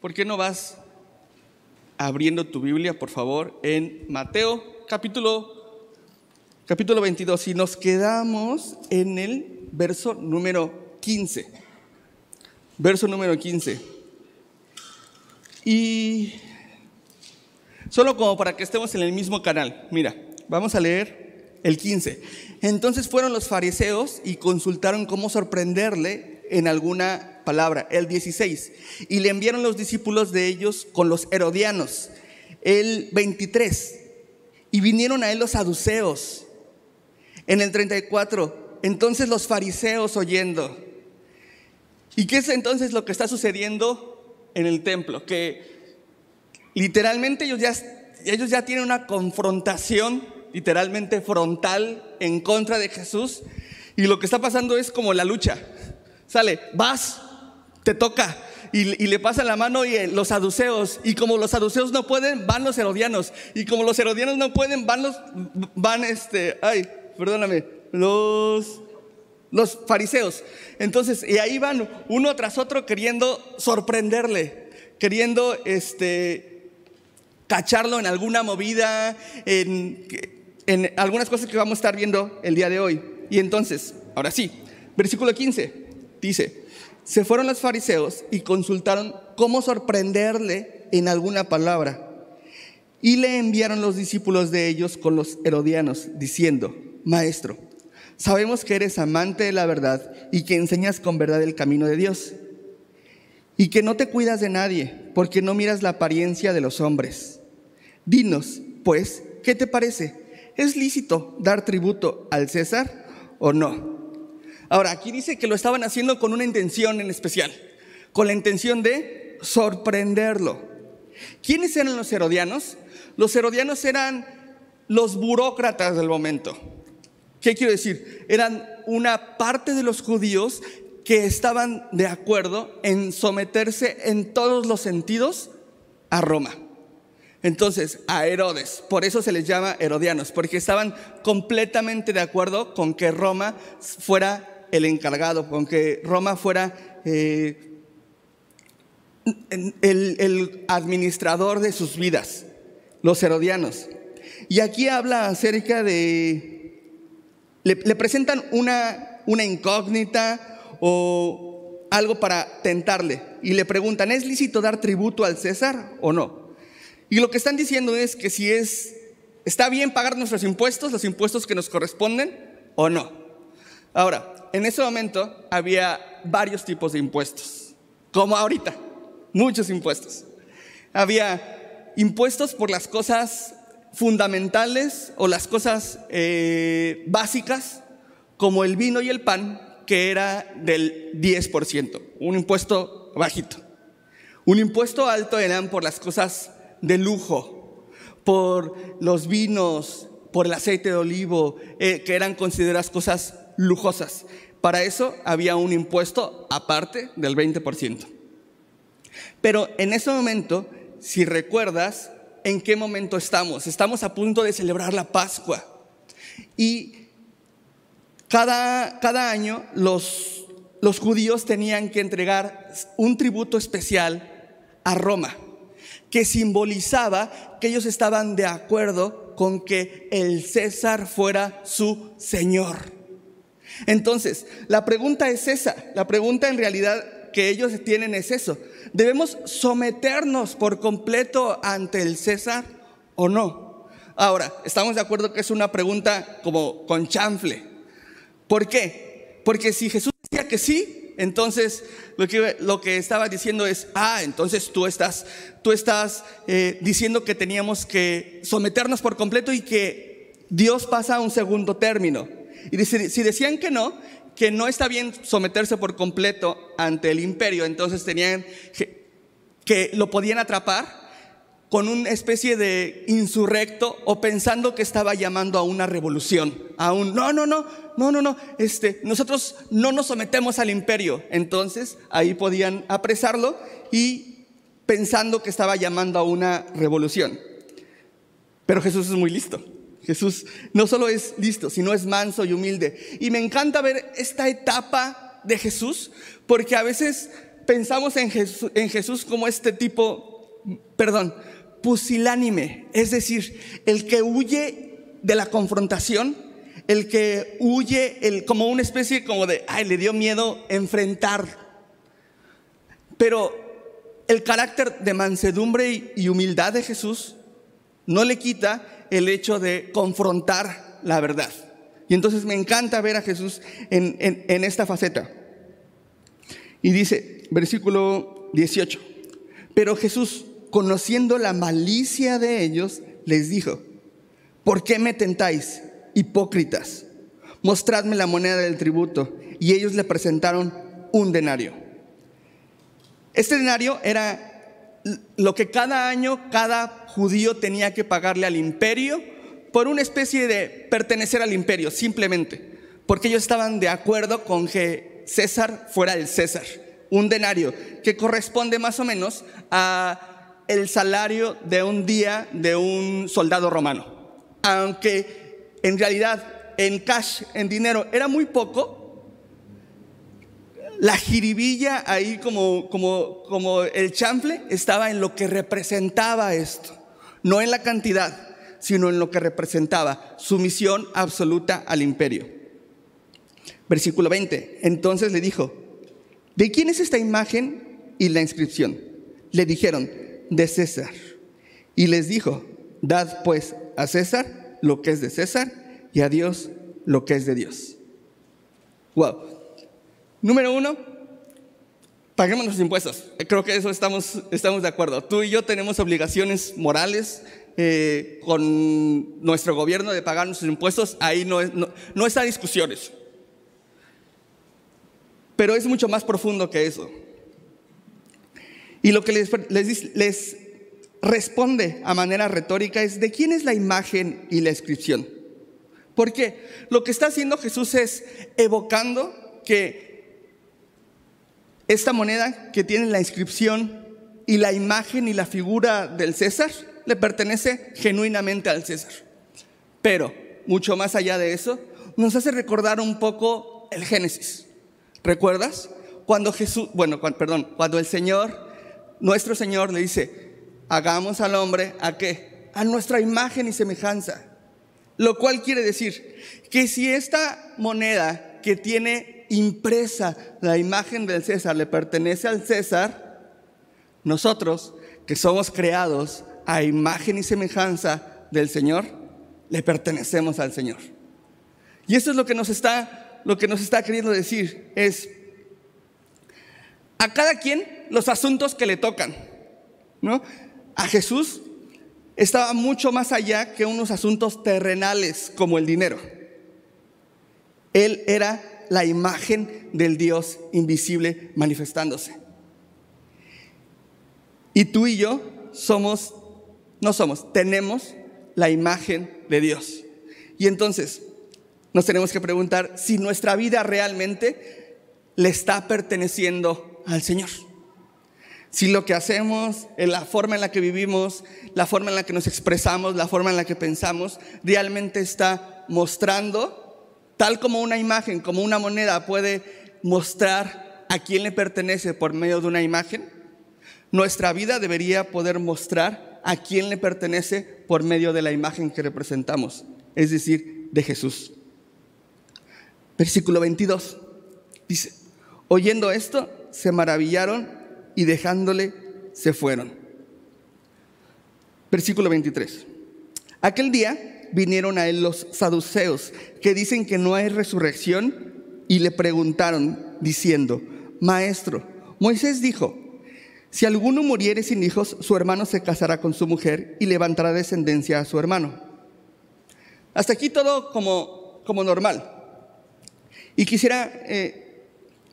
¿Por qué no vas abriendo tu Biblia, por favor, en Mateo capítulo, capítulo 22? Y nos quedamos en el verso número 15. Verso número 15. Y solo como para que estemos en el mismo canal, mira, vamos a leer el 15. Entonces fueron los fariseos y consultaron cómo sorprenderle en alguna palabra, el 16. Y le enviaron los discípulos de ellos con los herodianos, el 23. Y vinieron a él los saduceos, en el 34. Entonces los fariseos oyendo. ¿Y qué es entonces lo que está sucediendo en el templo? Que literalmente ellos ya, ellos ya tienen una confrontación literalmente frontal en contra de Jesús. Y lo que está pasando es como la lucha. Sale, vas, te toca. Y, le pasan la mano y eh, los saduceos. Y como los saduceos no pueden, van los herodianos. Y como los herodianos no pueden, van los, van este, ay, perdóname, los, los fariseos. Entonces, y ahí van uno tras otro queriendo sorprenderle, queriendo, este, cacharlo en alguna movida, en, en algunas cosas que vamos a estar viendo el día de hoy. Y entonces, ahora sí, versículo 15 dice, se fueron los fariseos y consultaron cómo sorprenderle en alguna palabra. Y le enviaron los discípulos de ellos con los herodianos, diciendo, Maestro, sabemos que eres amante de la verdad y que enseñas con verdad el camino de Dios. Y que no te cuidas de nadie, porque no miras la apariencia de los hombres. Dinos, pues, ¿qué te parece? ¿Es lícito dar tributo al César o no? Ahora, aquí dice que lo estaban haciendo con una intención en especial, con la intención de sorprenderlo. ¿Quiénes eran los herodianos? Los herodianos eran los burócratas del momento. ¿Qué quiero decir? Eran una parte de los judíos que estaban de acuerdo en someterse en todos los sentidos a Roma. Entonces, a Herodes, por eso se les llama herodianos, porque estaban completamente de acuerdo con que Roma fuera el encargado, con que Roma fuera eh, el, administrador de sus vidas, los herodianos. Y aquí habla acerca de, le, presentan una, una incógnita o algo para tentarle y le preguntan, ¿es lícito dar tributo al César o no? Y lo que están diciendo es que si es, está bien pagar nuestros impuestos, los impuestos que nos corresponden, o no. Ahora, en ese momento había varios tipos de impuestos, como ahorita, muchos impuestos. Había impuestos por las cosas fundamentales o las cosas eh, básicas, como el vino y el pan, que era del 10%, un impuesto bajito. Un impuesto alto eran por las cosas de lujo, por los vinos, por el aceite de olivo, eh, que eran consideradas cosas lujosas. Para eso había un impuesto aparte del 20%. Pero en ese momento, si recuerdas, ¿en qué momento estamos? Estamos a punto de celebrar la Pascua. Y cada, cada año los, los judíos tenían que entregar un tributo especial a Roma que simbolizaba que ellos estaban de acuerdo con que el César fuera su Señor. Entonces, la pregunta es esa, la pregunta en realidad que ellos tienen es eso. ¿Debemos someternos por completo ante el César o no? Ahora, estamos de acuerdo que es una pregunta como con chanfle. ¿Por qué? Porque si Jesús decía que sí, entonces, lo que, lo que estaba diciendo es, ah, entonces tú estás, tú estás eh, diciendo que teníamos que someternos por completo y que Dios pasa a un segundo término. Y si decían que no, que no está bien someterse por completo ante el imperio, entonces tenían que, que lo podían atrapar con una especie de insurrecto o pensando que estaba llamando a una revolución, a un no, no, no, no, no, no, este, nosotros no nos sometemos al imperio. Entonces ahí podían apresarlo y pensando que estaba llamando a una revolución. Pero Jesús es muy listo. Jesús no solo es listo, sino es manso y humilde. Y me encanta ver esta etapa de Jesús porque a veces pensamos en Jesús, como este tipo, perdón, pusilánime, es decir, el que huye de la confrontación, el que huye, el, como una especie como de, ay, le dio miedo enfrentar. Pero el carácter de mansedumbre y humildad de Jesús no le quita el hecho de confrontar la verdad. Y entonces me encanta ver a Jesús en, esta faceta. Y dice, versículo 18, pero Jesús, conociendo la malicia de ellos, les dijo, ¿por qué me tentáis, hipócritas? Mostradme la moneda del tributo. Y ellos le presentaron un denario. Este denario era lo que cada año cada judío tenía que pagarle al imperio por una especie de pertenecer al imperio, simplemente, porque ellos estaban de acuerdo con que César fuera el César, un denario que corresponde más o menos a el salario de un día de un soldado romano. Aunque en realidad en cash, en dinero, era muy poco, la jiribilla ahí como, como, como el chanfle estaba en lo que representaba esto, no en la cantidad, sino en lo que representaba sumisión absoluta al imperio. Versículo 20. Entonces le dijo, ¿de quién es esta imagen y la inscripción? Le dijeron, de César. Y les dijo, dad pues a César lo que es de César y a Dios lo que es de Dios. Wow. Número uno, paguemos los impuestos. Creo que eso estamos, estamos de acuerdo. Tú y yo tenemos obligaciones morales eh, con nuestro gobierno de pagar nuestros impuestos. Ahí no, no, no está discusiones. Pero es mucho más profundo que eso. Y lo que les, les, les responde a manera retórica es, ¿de quién es la imagen y la inscripción? Porque lo que está haciendo Jesús es evocando que esta moneda que tiene la inscripción y la imagen y la figura del César le pertenece genuinamente al César. Pero, mucho más allá de eso, nos hace recordar un poco el Génesis. ¿Recuerdas? Cuando Jesús, bueno, perdón, cuando el Señor, nuestro Señor le dice, hagamos al hombre a qué? A nuestra imagen y semejanza. Lo cual quiere decir que si esta moneda que tiene impresa la imagen del César le pertenece al César, nosotros que somos creados a imagen y semejanza del Señor, le pertenecemos al Señor. Y eso es lo que nos está, lo que nos está queriendo decir, es a cada quien los asuntos que le tocan, ¿no? A Jesús estaba mucho más allá que unos asuntos terrenales como el dinero. Él era la imagen del Dios invisible manifestándose. Y tú y yo somos, no somos, tenemos la imagen de Dios. Y entonces nos tenemos que preguntar si nuestra vida realmente le está perteneciendo al Señor. Si lo que hacemos, la forma en la que vivimos, la forma en la que nos expresamos, la forma en la que pensamos, realmente está mostrando Tal como una imagen, como una moneda puede mostrar a quién le pertenece por medio de una imagen, nuestra vida debería poder mostrar a quién le pertenece por medio de la imagen que representamos, es decir, de Jesús. Versículo 22 dice, oyendo esto, se maravillaron y dejándole, se fueron. Versículo 23. Aquel día vinieron a él los saduceos, que dicen que no hay resurrección, y le preguntaron, diciendo, Maestro, Moisés dijo, si alguno muriere sin hijos, su hermano se casará con su mujer y levantará descendencia a su hermano. Hasta aquí todo como, como normal. Y quisiera, eh,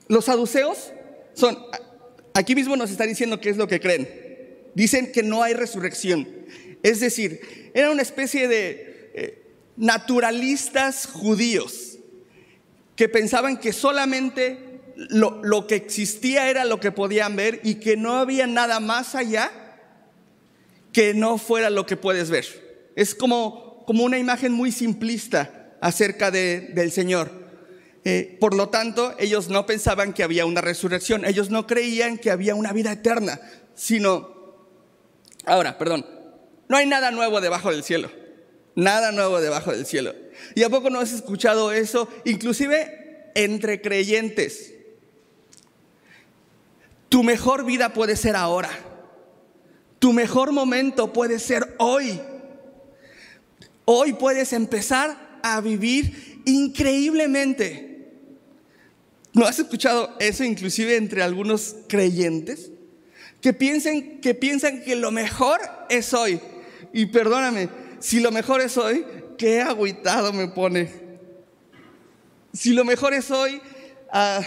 los saduceos son, aquí mismo nos está diciendo qué es lo que creen. Dicen que no hay resurrección. Es decir, era una especie de naturalistas judíos que pensaban que solamente lo, lo, que existía era lo que podían ver y que no había nada más allá que no fuera lo que puedes ver. Es como, como una imagen muy simplista acerca de, del Señor. Eh, por lo tanto, ellos no pensaban que había una resurrección, ellos no creían que había una vida eterna, sino, ahora, perdón, no hay nada nuevo debajo del cielo, nada nuevo debajo del cielo. ¿Y a poco no has escuchado eso? Inclusive entre creyentes. Tu mejor vida puede ser ahora. Tu mejor momento puede ser hoy. Hoy puedes empezar a vivir increíblemente. ¿No has escuchado eso inclusive entre algunos creyentes? Que piensen que piensan que lo mejor es hoy. Y perdóname, si lo mejor es hoy, qué agüitado me pone. Si lo mejor es hoy, ah,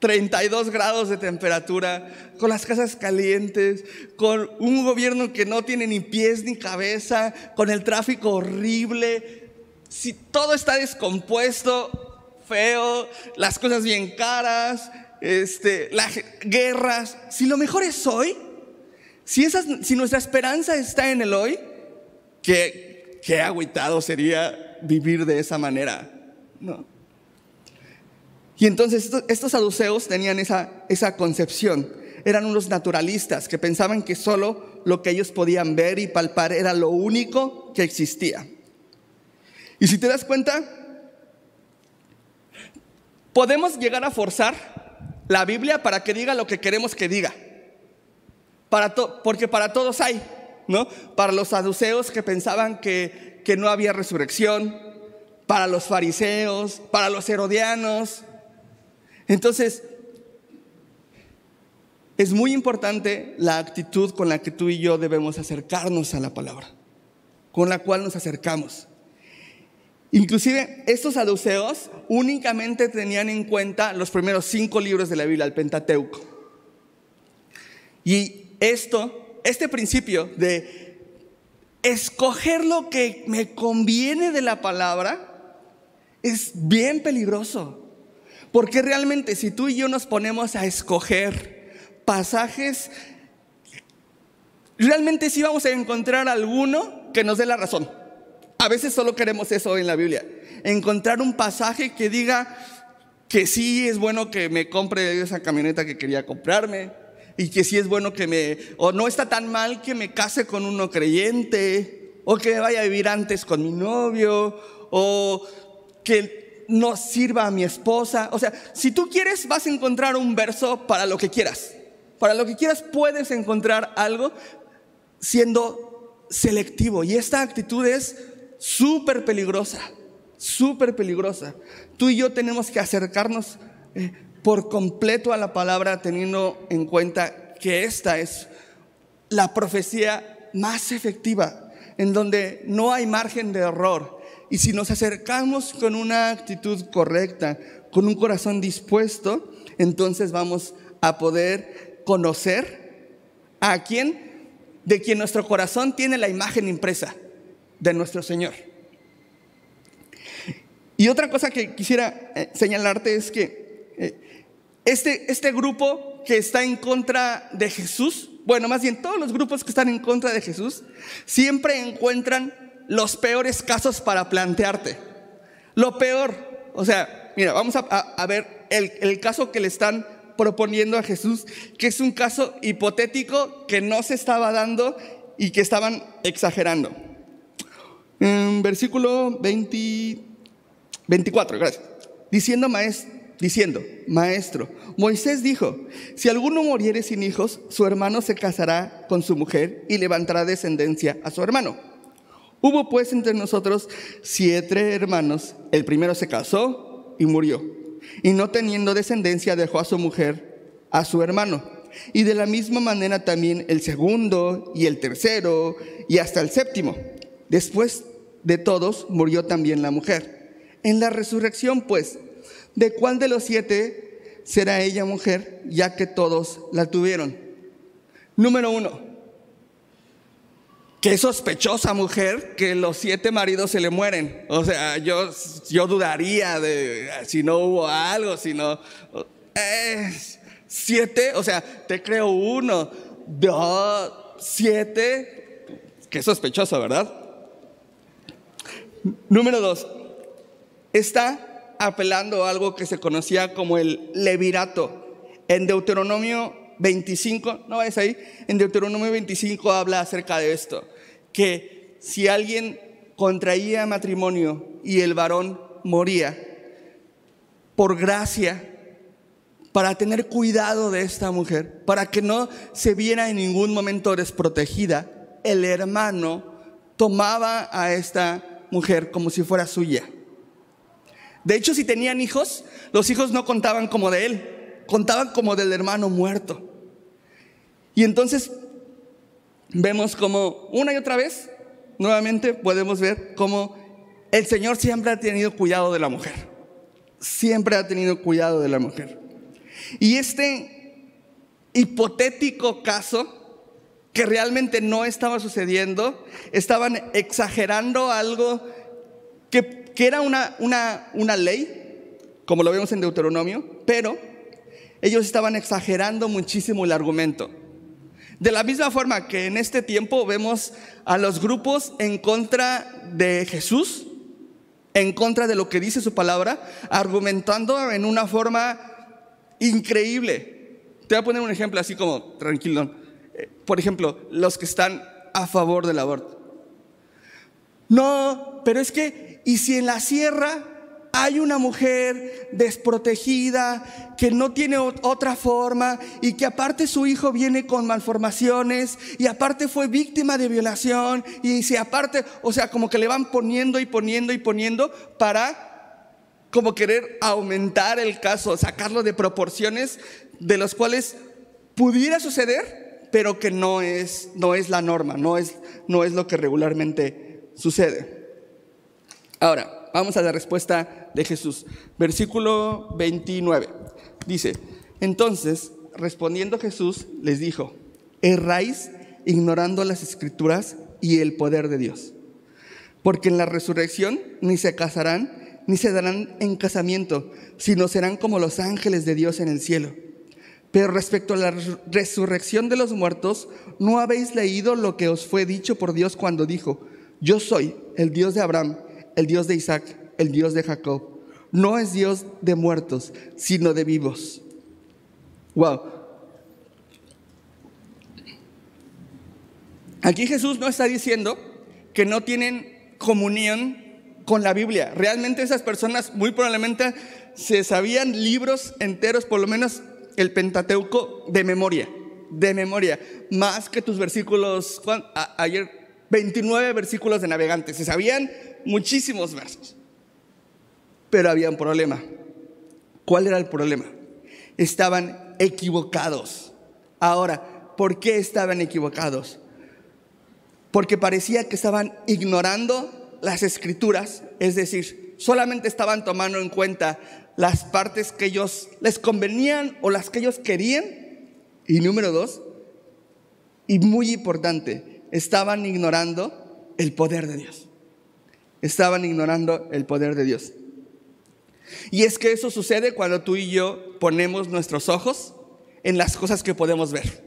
32 grados de temperatura, con las casas calientes, con un gobierno que no tiene ni pies ni cabeza, con el tráfico horrible, si todo está descompuesto, feo, las cosas bien caras, este, las guerras, si lo mejor es hoy, si, esas, si nuestra esperanza está en el hoy, qué, qué agüitado sería vivir de esa manera, ¿no? Y entonces estos, saduceos tenían esa, esa concepción. Eran unos naturalistas que pensaban que solo lo que ellos podían ver y palpar era lo único que existía. Y si te das cuenta, podemos llegar a forzar la Biblia para que diga lo que queremos que diga. Para porque para todos hay, ¿no? Para los saduceos que pensaban que, que no había resurrección, para los fariseos, para los herodianos, entonces, es muy importante la actitud con la que tú y yo debemos acercarnos a la palabra, con la cual nos acercamos. Inclusive estos saduceos únicamente tenían en cuenta los primeros cinco libros de la Biblia, el Pentateuco. Y esto, este principio de escoger lo que me conviene de la palabra, es bien peligroso. Porque realmente si tú y yo nos ponemos a escoger pasajes, realmente sí vamos a encontrar alguno que nos dé la razón. A veces solo queremos eso en la Biblia. Encontrar un pasaje que diga que sí es bueno que me compre esa camioneta que quería comprarme. Y que sí es bueno que me, o no está tan mal que me case con uno creyente, o que me vaya a vivir antes con mi novio, o que no sirva a mi esposa. O sea, si tú quieres, vas a encontrar un verso para lo que quieras. Para lo que quieras puedes encontrar algo siendo selectivo. Y esta actitud es súper peligrosa, súper peligrosa. Tú y yo tenemos que acercarnos eh, por completo a la palabra teniendo en cuenta que esta es la profecía más efectiva, en donde no hay margen de error, y si nos acercamos con una actitud correcta, con un corazón dispuesto, entonces vamos a poder conocer a quien, de quien nuestro corazón tiene la imagen impresa de nuestro Señor. Y otra cosa que quisiera eh, señalarte es que eh, este, este grupo que está en contra de Jesús, bueno, más bien todos los grupos que están en contra de Jesús, siempre encuentran los peores casos para plantearte. Lo peor, o sea, mira, vamos a, ver el, caso que le están proponiendo a Jesús, que es un caso hipotético que no se estaba dando y que estaban exagerando. Versículo 20, 24, gracias. Diciendo, maestro, diciendo, maestro, Moisés dijo, si alguno muriere sin hijos, su hermano se casará con su mujer y levantará descendencia a su hermano. Hubo pues entre nosotros siete hermanos. El primero se casó y murió. Y no teniendo descendencia dejó a su mujer, a su hermano. Y de la misma manera también el segundo y el tercero y hasta el séptimo. Después de todos murió también la mujer. En la resurrección pues, ¿de cuál de los siete será ella mujer, ya que todos la tuvieron? Número uno, qué sospechosa mujer que los siete maridos se le mueren. O sea, yo, yo dudaría de si no hubo algo, si no... Eh, siete, o sea, te creo uno, dos, siete. Qué sospechoso, ¿verdad? Número dos, está apelando a algo que se conocía como el levirato. En Deuteronomio 25, no es ahí, en Deuteronomio 25 habla acerca de esto, que si alguien contraía matrimonio y el varón moría, por gracia, para tener cuidado de esta mujer, para que no se viera en ningún momento desprotegida, el hermano tomaba a esta mujer como si fuera suya. De hecho, si tenían hijos, los hijos no contaban como de él, contaban como del hermano muerto. Y entonces vemos como una y otra vez, nuevamente podemos ver cómo el Señor siempre ha tenido cuidado de la mujer. Siempre ha tenido cuidado de la mujer. Y este hipotético caso que realmente no estaba sucediendo, estaban exagerando algo que, era una, una, una ley, como lo vemos en Deuteronomio, pero ellos estaban exagerando muchísimo el argumento. De la misma forma que en este tiempo vemos a los grupos en contra de Jesús, en contra de lo que dice su palabra, argumentando en una forma increíble. Te voy a poner un ejemplo así como tranquilo. Eh, por ejemplo, los que están a favor del aborto. No, pero es que, ¿y si en la sierra hay una mujer desprotegida que no tiene otra forma y que aparte su hijo viene con malformaciones y aparte fue víctima de violación y si aparte, o sea, como que le van poniendo y poniendo y poniendo para como querer aumentar el caso, sacarlo de proporciones de los cuales pudiera suceder pero que no es, no es la norma, no es, no es lo que regularmente sucede. Ahora, vamos a la respuesta de Jesús. Versículo 29. Dice, entonces, respondiendo Jesús, les dijo, erráis ignorando las escrituras y el poder de Dios. Porque en la resurrección ni se casarán, ni se darán en casamiento, sino serán como los ángeles de Dios en el cielo. Pero respecto a la resurrección de los muertos, ¿no habéis leído lo que os fue dicho por Dios cuando dijo, yo soy el Dios de Abraham, el Dios de Isaac, el Dios de Jacob? No es Dios de muertos, sino de vivos. Wow. Aquí Jesús no está diciendo que no tienen comunión con la Biblia. Realmente esas personas muy probablemente se sabían libros enteros, por lo menos el Pentateuco de memoria, de memoria, más que tus versículos, ayer 29 versículos de navegantes, se sabían muchísimos versos, pero había un problema. ¿Cuál era el problema? Estaban equivocados. Ahora, ¿por qué estaban equivocados? Porque parecía que estaban ignorando las escrituras, es decir, solamente estaban tomando en cuenta las partes que ellos les convenían o las que ellos querían. Y número dos, y muy importante, estaban ignorando el poder de Dios. Estaban ignorando el poder de Dios. Y es que eso sucede cuando tú y yo ponemos nuestros ojos en las cosas que podemos ver,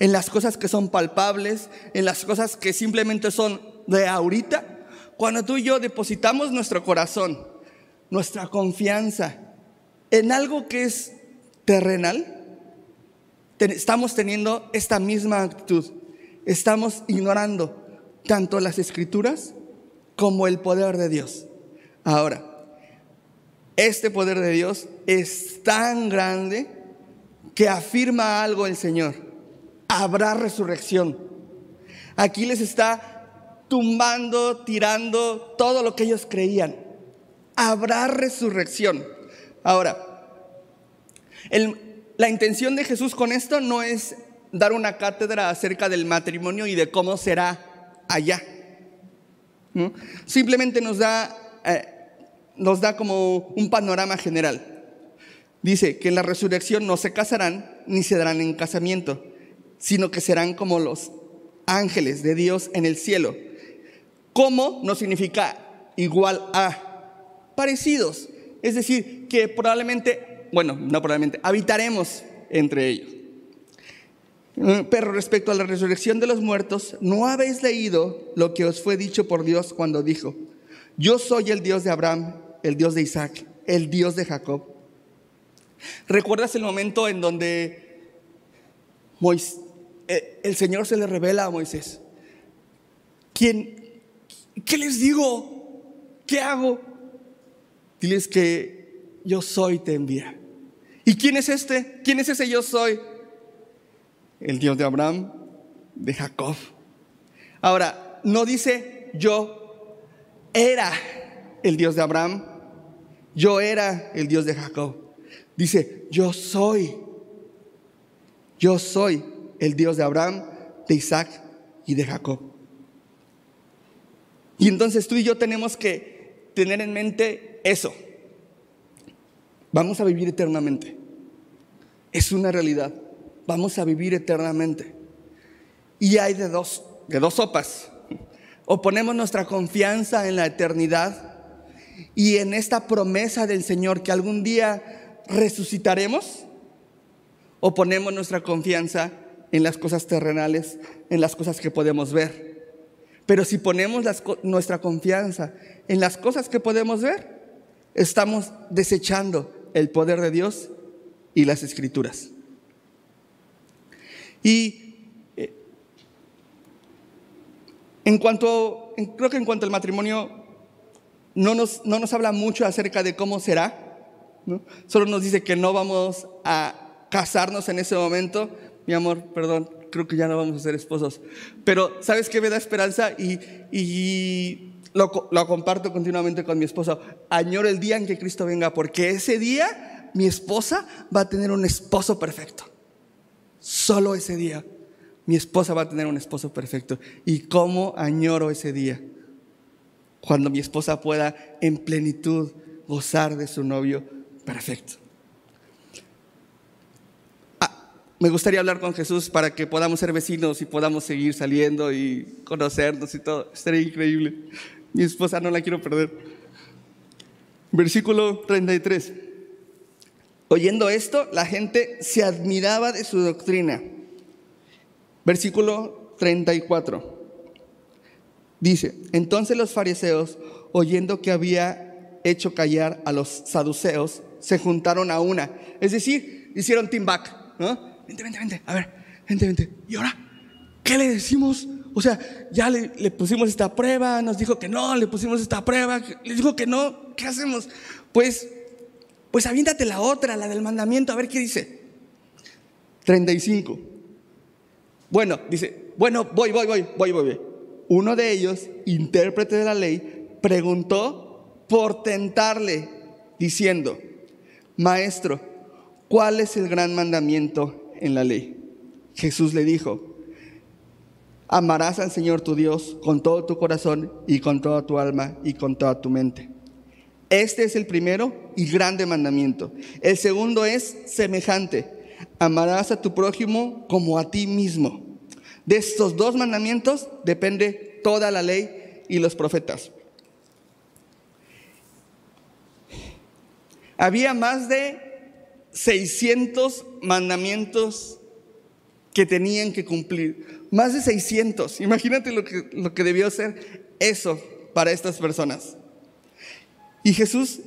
en las cosas que son palpables, en las cosas que simplemente son de ahorita. Cuando tú y yo depositamos nuestro corazón nuestra confianza en algo que es terrenal, estamos teniendo esta misma actitud. Estamos ignorando tanto las escrituras como el poder de Dios. Ahora, este poder de Dios es tan grande que afirma algo el Señor. Habrá resurrección. Aquí les está tumbando, tirando todo lo que ellos creían habrá resurrección. Ahora, la intención de Jesús con esto no es dar una cátedra acerca del matrimonio y de cómo será allá. Simplemente nos da, eh, nos da como un panorama general. Dice que en la resurrección no se casarán ni se darán en casamiento, sino que serán como los ángeles de Dios en el cielo. ¿Cómo? No significa igual a, parecidos. Es decir, que probablemente, bueno, no probablemente, habitaremos entre ellos. Mm, pero respecto a la resurrección de los muertos, ¿no habéis leído lo que os fue dicho por Dios cuando dijo, yo soy el Dios de Abraham, el Dios de Isaac el Dios de Jacob. ¿Recuerdas el momento en donde eh, el Señor se le revela a Moisés? ¿Quién, ¿Qué les digo? ¿Qué hago? Diles que yo soy te envía. ¿Y quién es este? ¿Quién es ese yo soy? El Dios de Abraham, de Jacob. Ahora, no dice yo era el Dios de Abraham, yo era el Dios de Jacob. Dice, yo soy, yo soy el Dios de Abraham, de Isaac y de Jacob. Y entonces tú y yo tenemos que tener en mente eso. Vamos a vivir eternamente. Es una realidad. Vamos a vivir eternamente. Y hay de dos, de dos sopas. O ponemos nuestra confianza en la eternidad y en esta promesa del Señor que algún día resucitaremos, o ponemos nuestra confianza en las cosas terrenales, en las cosas que podemos ver. Pero si ponemos nuestra confianza en las cosas que podemos ver, estamos desechando el poder de Dios y las escrituras. Y eh, en cuanto, creo que en cuanto al matrimonio, no nos, no nos habla mucho acerca de cómo será, solo nos dice que no vamos a casarnos en ese momento. Mi amor, perdón, creo que ya no vamos a ser esposos. Pero, ¿sabes qué me da esperanza? Y, y lo, lo, comparto continuamente con mi esposo. Añoro el día en que Cristo venga, porque ese día mi esposa va a tener un esposo perfecto. Solo ese día mi esposa va a tener un esposo perfecto. ¿Y cómo añoro ese día? Cuando mi esposa pueda en plenitud gozar de su novio perfecto. Ah, me gustaría hablar con Jesús para que podamos ser vecinos y podamos seguir saliendo y conocernos y todo. Estaría increíble. Mi esposa no la quiero perder. Versículo 33. Oyendo esto, la gente se admiraba de su doctrina. Versículo 34. Dice, entonces los fariseos, oyendo que había hecho callar a los saduceos, se juntaron a una. Es decir, hicieron team back, ¿no? Vente, vente, vente, a ver, vente, vente. ¿Y ahora qué le decimos? O sea, ya le, le, pusimos esta prueba, nos dijo que no, le pusimos esta prueba, le dijo que no, ¿qué hacemos? Pues, pues aviéntate la otra, la del mandamiento, a ver qué dice. 35. Bueno, dice, bueno, voy, voy, voy, voy, voy. voy. Uno de ellos, intérprete de la ley, preguntó por tentarle, diciendo, Maestro, ¿cuál es el gran mandamiento en la ley? Jesús le dijo, amarás al Señor tu Dios con todo tu corazón y con toda tu alma y con toda tu mente. Este es el primero y grande mandamiento. El segundo es semejante. Amarás a tu prójimo como a ti mismo. De estos dos mandamientos depende toda la ley y los profetas. Había más de 600 mandamientos que tenían que cumplir. Más de 600. Imagínate lo que, lo que debió ser eso para estas personas. Y Jesús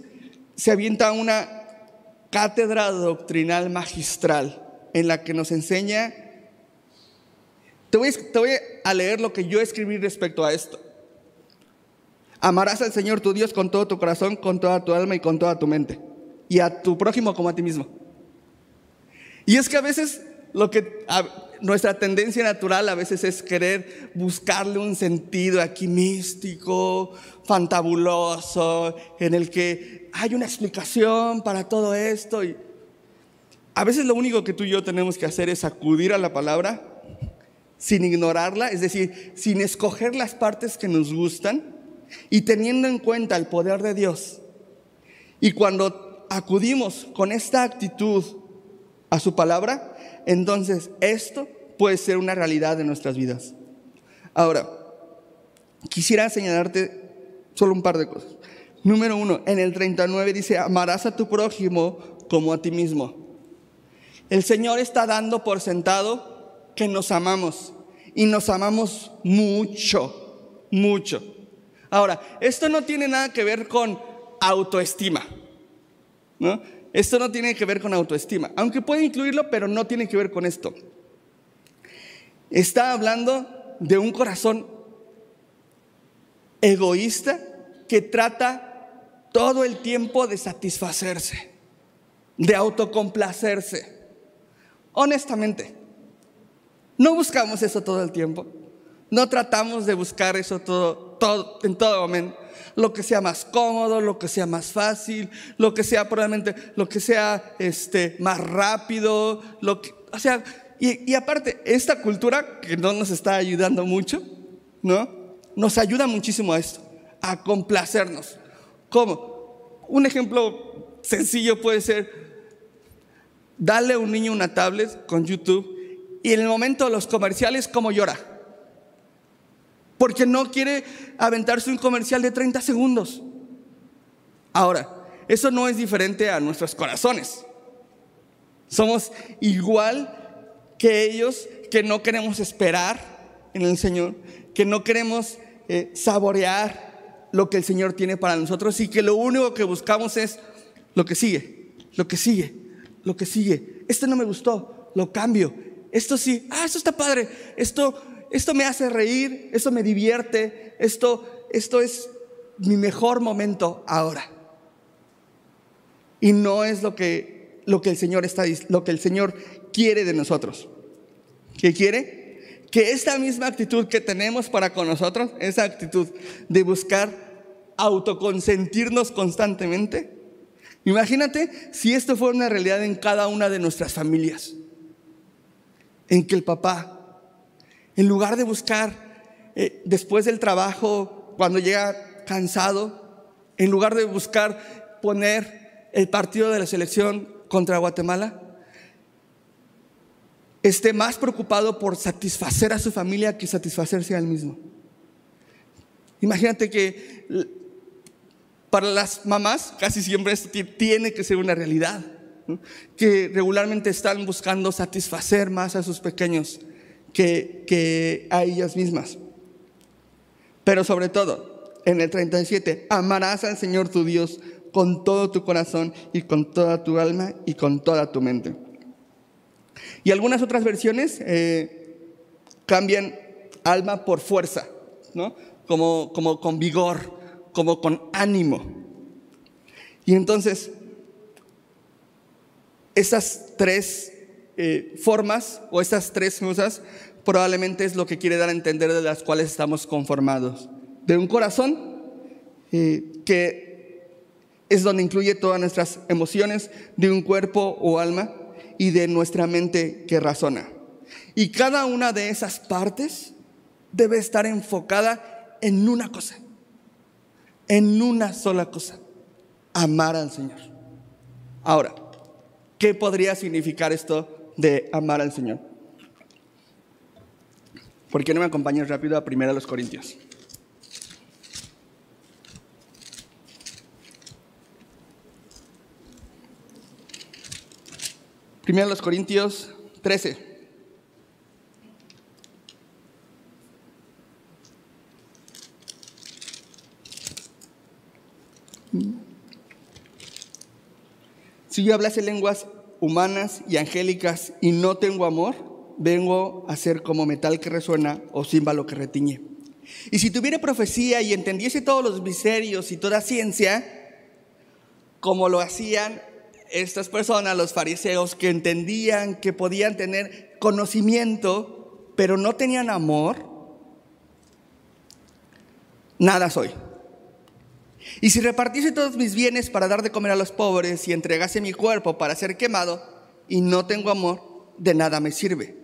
se avienta una cátedra doctrinal magistral en la que nos enseña te voy, a leer lo que yo escribí respecto a esto. Amarás al Señor tu Dios con todo tu corazón, con toda tu alma y con toda tu mente. Y a tu prójimo como a ti mismo. Y es que a veces lo que nuestra tendencia natural a veces es querer buscarle un sentido aquí místico, fantabuloso, en el que hay una explicación para todo esto. Y a veces lo único que tú y yo tenemos que hacer es acudir a la palabra sin ignorarla, es decir, sin escoger las partes que nos gustan y teniendo en cuenta el poder de Dios. Y cuando acudimos con esta actitud a su palabra, entonces esto puede ser una realidad de nuestras vidas. Ahora, quisiera señalarte solo un par de cosas. Número uno, en el 39 dice, amarás a tu prójimo como a ti mismo. El Señor está dando por sentado que nos amamos y nos amamos mucho, mucho. Ahora, esto no tiene nada que ver con autoestima. ¿no? Esto no tiene que ver con autoestima, aunque puede incluirlo, pero no tiene que ver con esto. Está hablando de un corazón egoísta que trata todo el tiempo de satisfacerse, de autocomplacerse. Honestamente, no buscamos eso todo el tiempo. No tratamos de buscar eso todo, en todo momento. Lo que sea más cómodo, lo que sea más fácil, lo que sea probablemente, lo que sea este, más rápido, lo que, o sea, y, y aparte, esta cultura que no nos está ayudando mucho, ¿no? Nos ayuda muchísimo a esto, a complacernos. ¿Cómo? Un ejemplo sencillo puede ser, darle a un niño una tablet con YouTube y en el momento de los comerciales, ¿cómo llora? Porque no quiere aventarse un comercial de 30 segundos. Ahora, eso no es diferente a nuestros corazones. Somos igual que ellos que no queremos esperar en el Señor, que no queremos eh, saborear lo que el Señor tiene para nosotros y que lo único que buscamos es lo que sigue, lo que sigue, lo que sigue. Este no me gustó, lo cambio, esto sí, ah, esto está padre, esto, esto me hace reír, esto me divierte, esto, esto es mi mejor momento ahora. Y no es lo que, lo que el Señor está, lo que el Señor quiere de nosotros. ¿Qué quiere? Que esta misma actitud que tenemos para con nosotros, esa actitud de buscar autoconsentirnos constantemente, imagínate si esto fuera una realidad en cada una de nuestras familias en que el papá, en lugar de buscar eh, después del trabajo, cuando llega cansado, en lugar de buscar poner el partido de la selección contra Guatemala, esté más preocupado por satisfacer a su familia que satisfacerse a él mismo. Imagínate que para las mamás casi siempre esto tiene que ser una realidad que regularmente están buscando satisfacer más a sus pequeños que, a ellas mismas. Pero sobre todo, en el 37, amarás al Señor tu Dios con todo tu corazón y con toda tu alma y con toda tu mente. Y algunas otras versiones eh, cambian alma por fuerza, ¿no? Como, como con vigor, como con ánimo. Y entonces, esas tres eh, formas o esas tres cosas probablemente es lo que quiere dar a entender de las cuales estamos conformados. De un corazón eh, que es donde incluye todas nuestras emociones, de un cuerpo o alma y de nuestra mente que razona. Y cada una de esas partes debe estar enfocada en una cosa, en una sola cosa, amar al Señor. Ahora, ¿Qué podría significar esto de amar al Señor? ¿Por qué no me acompañas rápido a primera los Corintios? Primero los Corintios 13. Si yo hablase lenguas humanas y angélicas y no tengo amor, vengo a ser como metal que resuena o címbalo que retiñe. Y si tuviera profecía y entendiese todos los misterios y toda ciencia, como lo hacían estas personas, los fariseos, que entendían que podían tener conocimiento, pero no tenían amor, nada soy. Y si repartiese todos mis bienes para dar de comer a los pobres y entregase mi cuerpo para ser quemado y no tengo amor, de nada me sirve.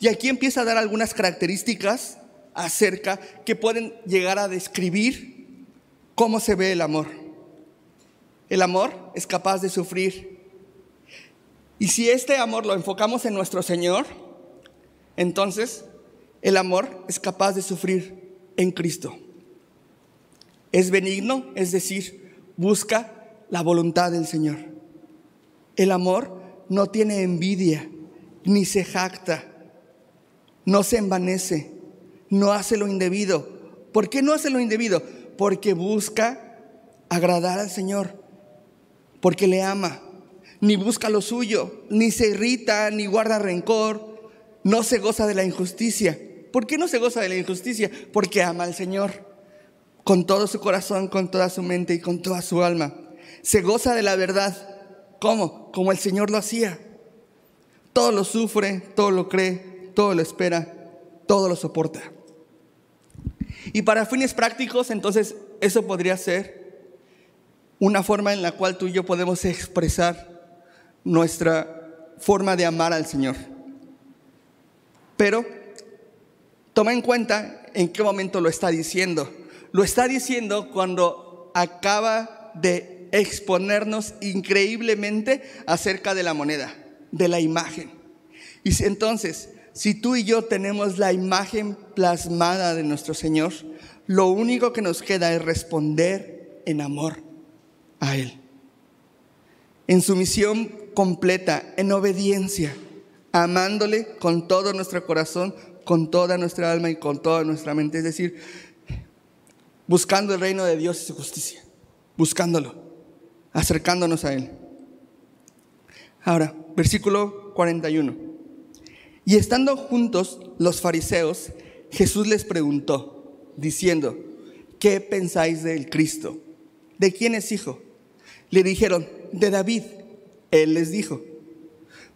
Y aquí empieza a dar algunas características acerca que pueden llegar a describir cómo se ve el amor. El amor es capaz de sufrir. Y si este amor lo enfocamos en nuestro Señor, entonces el amor es capaz de sufrir en Cristo. Es benigno, es decir, busca la voluntad del Señor. El amor no tiene envidia, ni se jacta, no se envanece, no hace lo indebido. ¿Por qué no hace lo indebido? Porque busca agradar al Señor. porque le ama, ni busca lo suyo, ni se irrita, ni guarda rencor, no se goza de la injusticia. ¿Por qué no se goza de la injusticia? Porque ama al Señor con todo su corazón, con toda su mente y con toda su alma. Se goza de la verdad. ¿Cómo? Como el Señor lo hacía. Todo lo sufre, todo lo cree, todo lo espera, todo lo soporta. Y para fines prácticos, entonces, eso podría ser una forma en la cual tú y yo podemos expresar nuestra forma de amar al Señor. Pero toma en cuenta en qué momento lo está diciendo. Lo está diciendo cuando acaba de exponernos increíblemente acerca de la moneda, de la imagen. Y entonces, si tú y yo tenemos la imagen plasmada de nuestro Señor, lo único que nos queda es responder en amor a Él. En sumisión completa, en obediencia, amándole con todo nuestro corazón, con toda nuestra alma y con toda nuestra mente. Es decir, buscando el reino de Dios y su justicia, buscándolo, acercándonos a Él. Ahora, versículo 41. Y estando juntos los fariseos, Jesús les preguntó, diciendo, ¿qué pensáis del Cristo? ¿De quién es hijo? Le dijeron, de David. Él les dijo,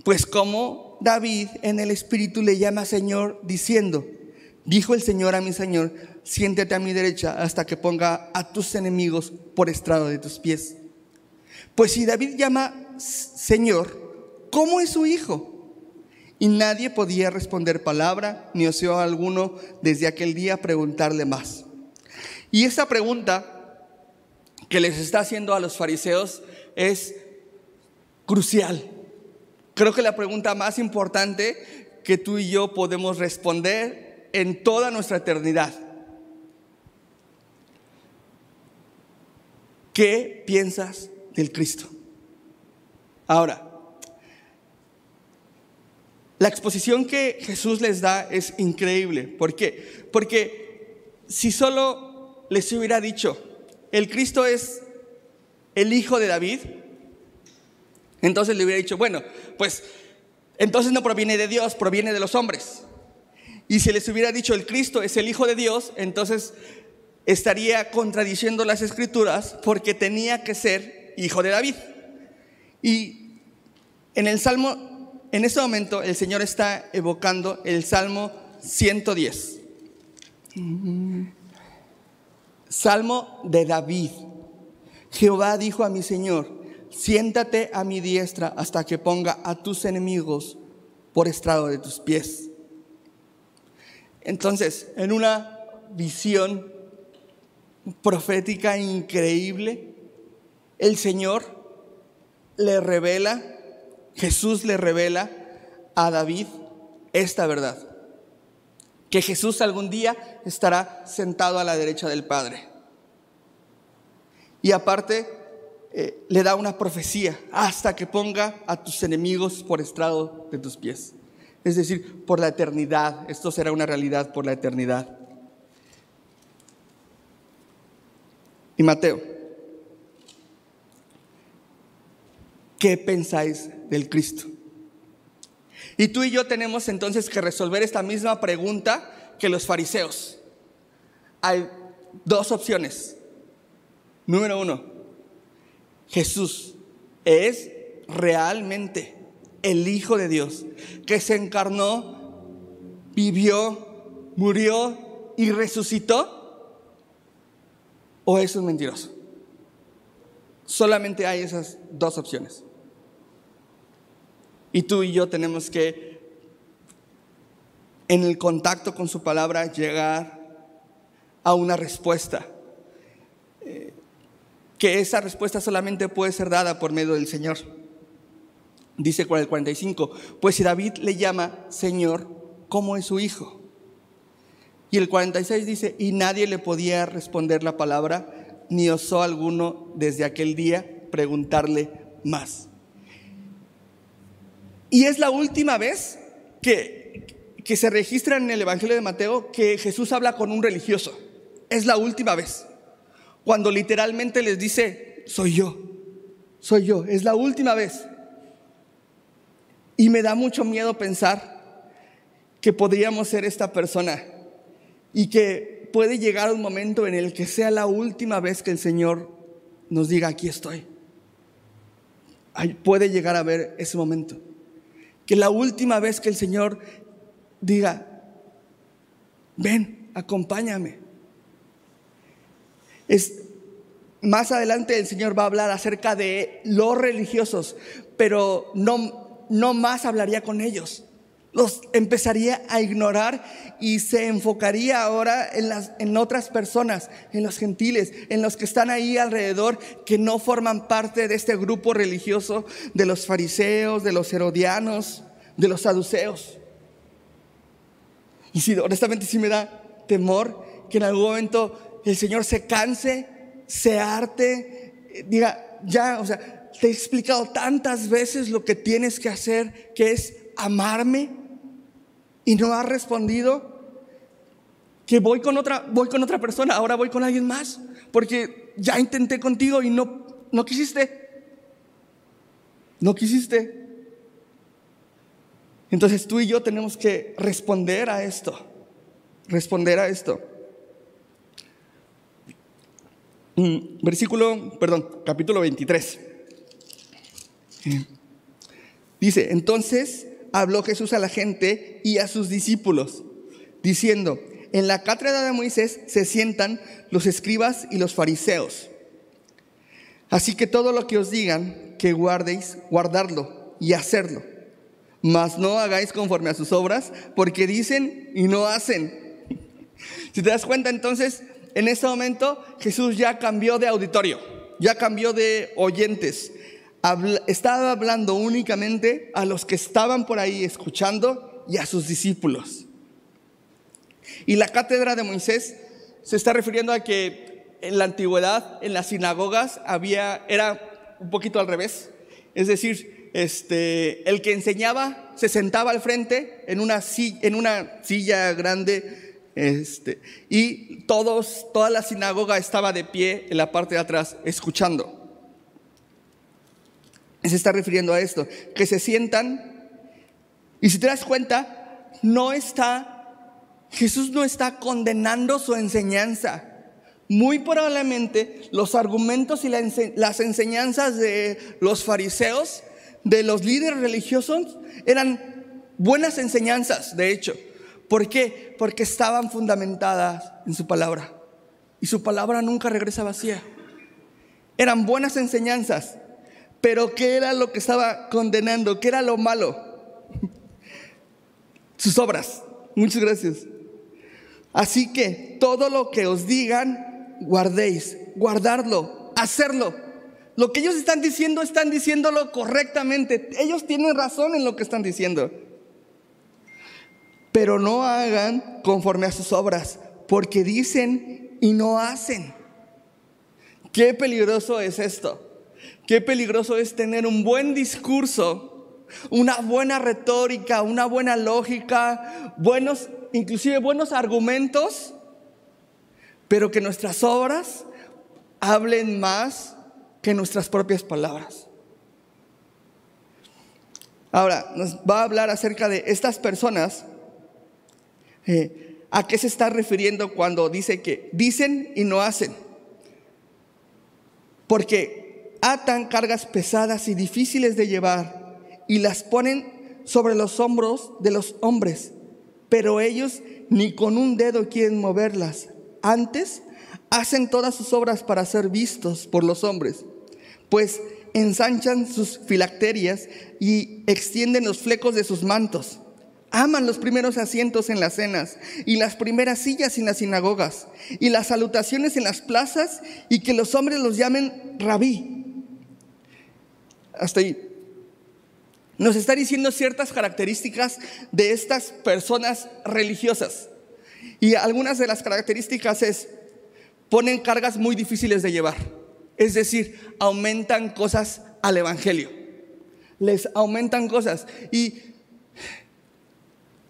pues como David en el Espíritu le llama Señor, diciendo, dijo el Señor a mi Señor, siéntate a mi derecha hasta que ponga a tus enemigos por estrado de tus pies. Pues si David llama Señor, ¿cómo es su hijo? Y nadie podía responder palabra, ni osó alguno desde aquel día preguntarle más. Y esta pregunta que les está haciendo a los fariseos es crucial. Creo que la pregunta más importante que tú y yo podemos responder en toda nuestra eternidad. ¿Qué piensas del Cristo? Ahora, la exposición que Jesús les da es increíble. ¿Por qué? Porque si solo les hubiera dicho, el Cristo es el hijo de David, entonces le hubiera dicho, bueno, pues entonces no proviene de Dios, proviene de los hombres. Y si les hubiera dicho, el Cristo es el hijo de Dios, entonces estaría contradiciendo las escrituras porque tenía que ser hijo de David. Y en el Salmo en este momento el Señor está evocando el Salmo 110. Salmo de David. Jehová dijo a mi Señor, siéntate a mi diestra hasta que ponga a tus enemigos por estrado de tus pies. Entonces, en una visión profética increíble, el Señor le revela Jesús le revela a David esta verdad, que Jesús algún día estará sentado a la derecha del Padre. Y aparte, eh, le da una profecía hasta que ponga a tus enemigos por estrado de tus pies. Es decir, por la eternidad. Esto será una realidad por la eternidad. Y Mateo ¿qué pensáis del Cristo? Y tú y yo tenemos entonces que resolver esta misma pregunta que los fariseos. Hay dos opciones. Número uno, Jesús es realmente el Hijo de Dios que se encarnó, vivió, murió y resucitó. ¿O es un mentiroso? Solamente hay esas dos opciones. Y tú y yo tenemos que, en el contacto con su palabra, llegar a una respuesta. Eh, que esa respuesta solamente puede ser dada por medio del Señor. Dice el 45, pues si David le llama Señor, ¿cómo es su hijo? Y el 46 dice, y nadie le podía responder la palabra, ni osó alguno desde aquel día preguntarle más. Y es la última vez que, que se registra en el Evangelio de Mateo que Jesús habla con un religioso. Es la última vez. Cuando literalmente les dice, soy yo. soy yo, es la última vez. Y me da mucho miedo pensar que podríamos ser esta persona y que puede llegar un momento en el que sea la última vez que el Señor nos diga, aquí estoy. puede llegar a ver ese momento. Que la última vez que el Señor diga, ven, acompáñame. Es, más adelante el Señor va a hablar acerca de los religiosos, pero no no más hablaría con ellos. Los empezaría a ignorar y se enfocaría ahora en, las, en otras personas, en los gentiles, en los que están ahí alrededor, que no forman parte de este grupo religioso de los fariseos, de los herodianos, de los saduceos. Y si honestamente sí me da temor que en algún momento el Señor se canse, se arte, diga, ya, o sea, te he explicado tantas veces lo que tienes que hacer, que es amarme, y no has respondido. Que voy con otra, voy con otra persona, ahora voy con alguien más, porque ya intenté contigo y no, no quisiste. No quisiste. Entonces tú y yo tenemos que responder a esto. Responder a esto. Mm, versículo, perdón, capítulo 23. Dice, entonces habló Jesús a la gente y a sus discípulos, diciendo, en la cátedra de Moisés se sientan los escribas y los fariseos. Así que todo lo que os digan, que guardéis, guardadlo y hacerlo. Mas no hagáis conforme a sus obras, porque dicen y no hacen. Si te das cuenta, entonces, en este momento Jesús ya cambió de auditorio, ya cambió de oyentes estaba hablando únicamente a los que estaban por ahí escuchando y a sus discípulos. Y la cátedra de Moisés se está refiriendo a que en la antigüedad, en las sinagogas, había, era un poquito al revés. Es decir, este, el que enseñaba se sentaba al frente en una, silla grande este, y todos, toda la sinagoga estaba de pie en la parte de atrás escuchando se está refiriendo a esto, que se sientan y si te das cuenta, no está, Jesús no está condenando su enseñanza. Muy probablemente los argumentos y las enseñanzas de los fariseos, de los líderes religiosos, eran buenas enseñanzas, de hecho. ¿Por qué? Porque estaban fundamentadas en su palabra. Y su palabra nunca regresa vacía. Eran buenas enseñanzas, pero ¿qué era lo que estaba condenando? ¿Qué era lo malo? Sus obras. Muchas gracias. Así que todo lo que os digan, guardéis, guardarlo, hacerlo. Lo que ellos están diciendo, están diciéndolo correctamente. Ellos tienen razón en lo que están diciendo. Pero no hagan conforme a sus obras, porque dicen y no hacen. Qué peligroso es esto. Qué peligroso es tener un buen discurso, una buena retórica, una buena lógica, buenos, inclusive buenos argumentos, pero que nuestras obras hablen más que nuestras propias palabras. Ahora, nos va a hablar acerca de estas personas. Eh, ¿A qué se está refiriendo cuando dice que dicen y no hacen? Porque atan cargas pesadas y difíciles de llevar y las ponen sobre los hombros de los hombres, pero ellos ni con un dedo quieren moverlas. Antes hacen todas sus obras para ser vistos por los hombres, pues ensanchan sus filacterias y extienden los flecos de sus mantos. Aman los primeros asientos en las cenas y las primeras sillas en las sinagogas y las salutaciones en las plazas y que los hombres los llamen rabí hasta ahí. Nos está diciendo ciertas características de estas personas religiosas. Y algunas de las características es, ponen cargas muy difíciles de llevar. Es decir, aumentan cosas al Evangelio. Les aumentan cosas. Y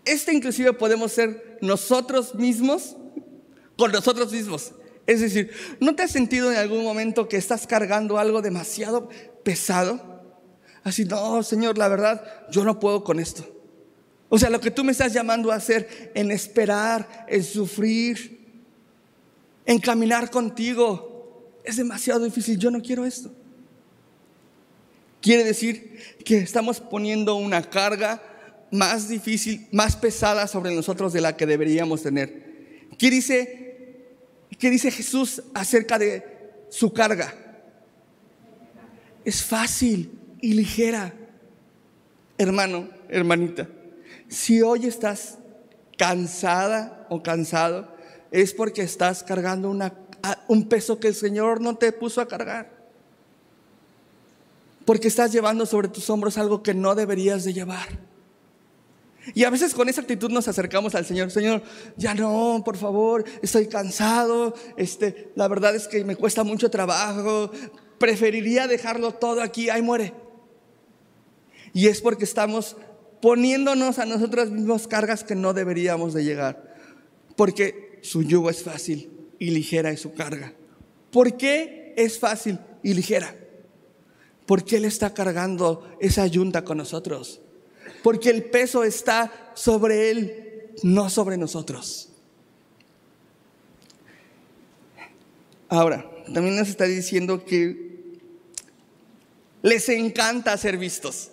este inclusive podemos ser nosotros mismos con nosotros mismos. Es decir, ¿no te has sentido en algún momento que estás cargando algo demasiado pesado. Así, no, Señor, la verdad, yo no puedo con esto. O sea, lo que tú me estás llamando a hacer, en esperar, en sufrir, en caminar contigo, es demasiado difícil. Yo no quiero esto. Quiere decir que estamos poniendo una carga más difícil, más pesada sobre nosotros de la que deberíamos tener. ¿Qué dice, qué dice Jesús acerca de su carga? Es fácil y ligera. Hermano, hermanita, si hoy estás cansada o cansado, es porque estás cargando un peso que el Señor no te puso a cargar. Porque estás llevando sobre tus hombros algo que no deberías de llevar. Y a veces con esa actitud nos acercamos al Señor. Señor, ya no, por favor, estoy cansado. Este, la verdad es que me cuesta mucho trabajo. Preferiría dejarlo todo aquí. Ahí muere. Y es porque estamos poniéndonos a nosotros mismos cargas que no deberíamos de llegar. Porque su yugo es fácil y ligera es su carga. ¿Por qué es fácil y ligera? Porque Él está cargando esa yunta con nosotros. Porque el peso está sobre Él, no sobre nosotros. Ahora, también nos está diciendo que les encanta ser vistos.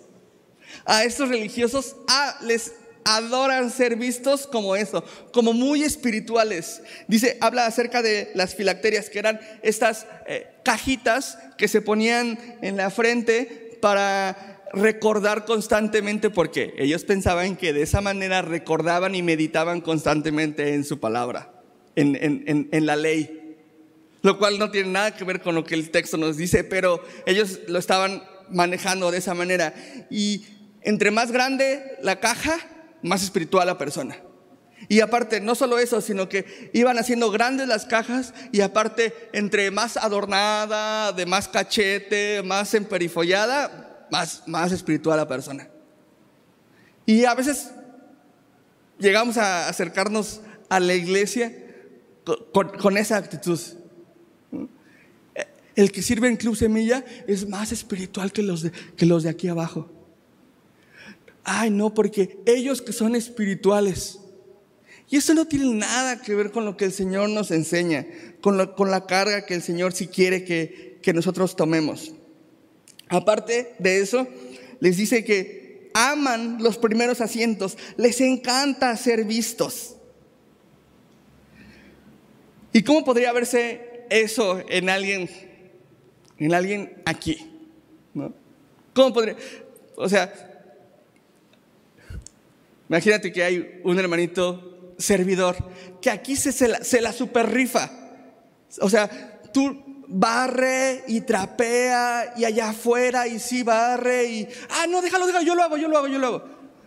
A estos religiosos ah, les adoran ser vistos como eso, como muy espirituales. Dice, habla acerca de las filacterias, que eran estas eh, cajitas que se ponían en la frente para recordar constantemente, porque ellos pensaban que de esa manera recordaban y meditaban constantemente en su palabra, en, en, en la ley. Lo cual no tiene nada que ver con lo que el texto nos dice, pero ellos lo estaban manejando de esa manera. Y entre más grande la caja, más espiritual la persona. Y aparte, no solo eso, sino que iban haciendo grandes las cajas y aparte, entre más adornada, de más cachete, más emperifollada, más, más espiritual la persona. Y a veces llegamos a acercarnos a la iglesia con, esa actitud. El que sirve en Club Semilla es más espiritual que los que los de aquí abajo. Ay, no, porque ellos que son espirituales. Y eso no tiene nada que ver con lo que el Señor nos enseña, con, con la carga que el Señor sí quiere que, que nosotros tomemos. Aparte de eso, les dice que aman los primeros asientos, les encanta ser vistos. ¿Y cómo podría verse eso en alguien, en alguien aquí? ¿No? ¿Cómo podría? O sea, Imagínate que hay un hermanito servidor que aquí se, se, la, se super rifa. O sea, tú barre y trapea y allá afuera y sí barre y, ah, no, déjalo, déjalo, yo lo hago, yo lo hago, yo lo hago.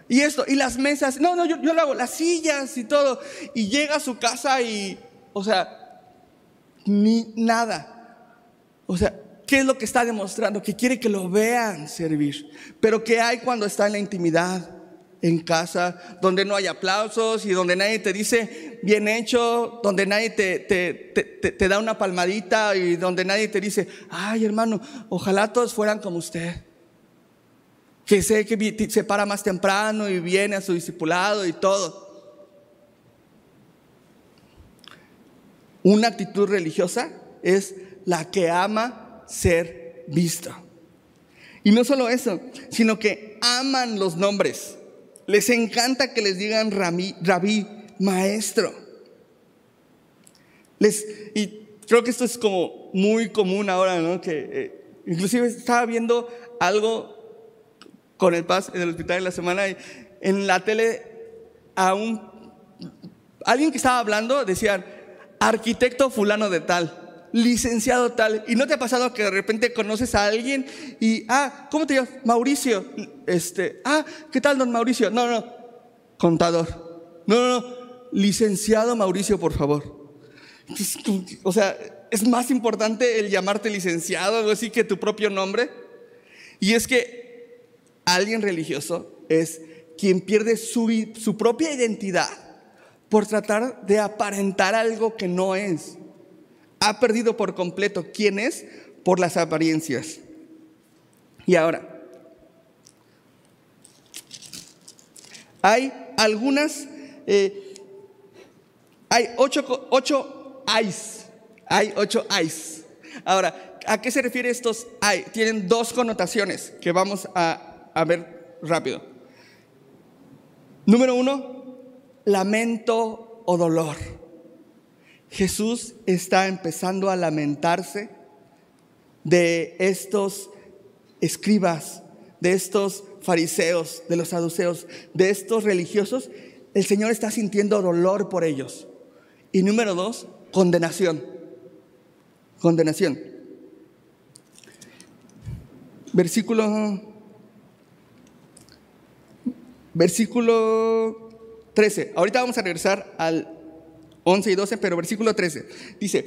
Y esto, y las mesas, no, no, yo, yo lo hago, las sillas y todo. Y llega a su casa y, o sea, ni nada. O sea, ¿qué es lo que está demostrando? Que quiere que lo vean servir. Pero ¿qué hay cuando está en la intimidad? En casa, donde no hay aplausos y donde nadie te dice bien hecho, donde nadie te, te, da una palmadita y donde nadie te dice, ay hermano, ojalá todos fueran como usted. Que sé que se para más temprano y viene a su discipulado y todo. Una actitud religiosa es la que ama ser vista. Y no solo eso, sino que aman los nombres. Les encanta que les digan rabí, maestro. Les, y creo que esto es como muy común ahora, ¿no? Que eh, inclusive estaba viendo algo con el Paz en el hospital en la semana y en la tele a un alguien que estaba hablando decían arquitecto fulano de tal licenciado tal. ¿Y no te ha pasado que de repente conoces a alguien y, ah, ¿cómo te llamas? Mauricio. Este, ah, ¿qué tal, don Mauricio? No, no, contador. No, no, no, licenciado Mauricio, por favor. O sea, es más importante el llamarte licenciado, algo así, que tu propio nombre. Y es que alguien religioso es quien pierde su, su propia identidad por tratar de aparentar algo que no es ha perdido por completo quién es por las apariencias. Y ahora, hay algunas, eh, hay ocho, ocho eyes, hay ocho eyes. Ahora, ¿a qué se refiere estos hay? Tienen dos connotaciones que vamos a, a ver rápido. Número uno, lamento o dolor. Jesús está empezando a lamentarse de estos escribas, de estos fariseos, de los saduceos, de estos religiosos. El Señor está sintiendo dolor por ellos. Y número dos, condenación. Condenación. Versículo versículo 13. Ahorita vamos a regresar al 11 y 12, pero versículo 13. Dice,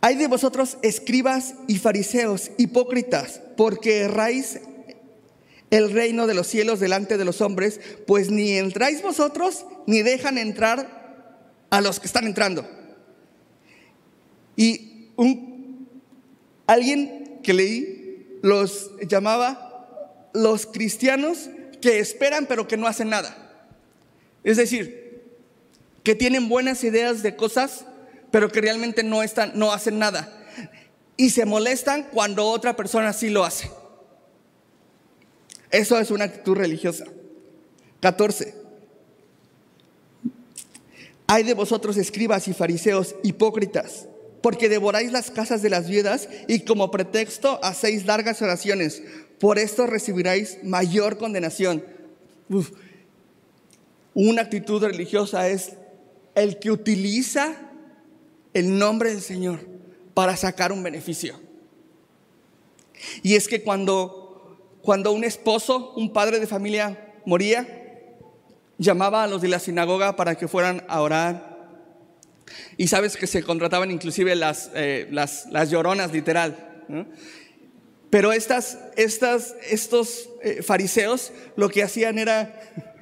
hay de vosotros escribas y fariseos, hipócritas, porque erráis el reino de los cielos delante de los hombres, pues ni entráis vosotros, ni dejan entrar a los que están entrando. Y alguien que leí los llamaba los cristianos que esperan pero que no hacen nada. Es decir, que tienen buenas ideas de cosas, pero que realmente no, están, no hacen nada. Y se molestan cuando otra persona sí lo hace. Eso es una actitud religiosa. 14. Hay de vosotros escribas y fariseos hipócritas, porque devoráis las casas de las viudas y como pretexto hacéis largas oraciones. Por esto recibiréis mayor condenación. Una actitud religiosa es el que utiliza el nombre del Señor para sacar un beneficio. Y es que cuando, cuando un esposo, un padre de familia moría, llamaba a los de la sinagoga para que fueran a orar. Y sabes que se contrataban inclusive las, eh, las, las lloronas, literal. Pero estas, estas, estos eh, fariseos lo que hacían era,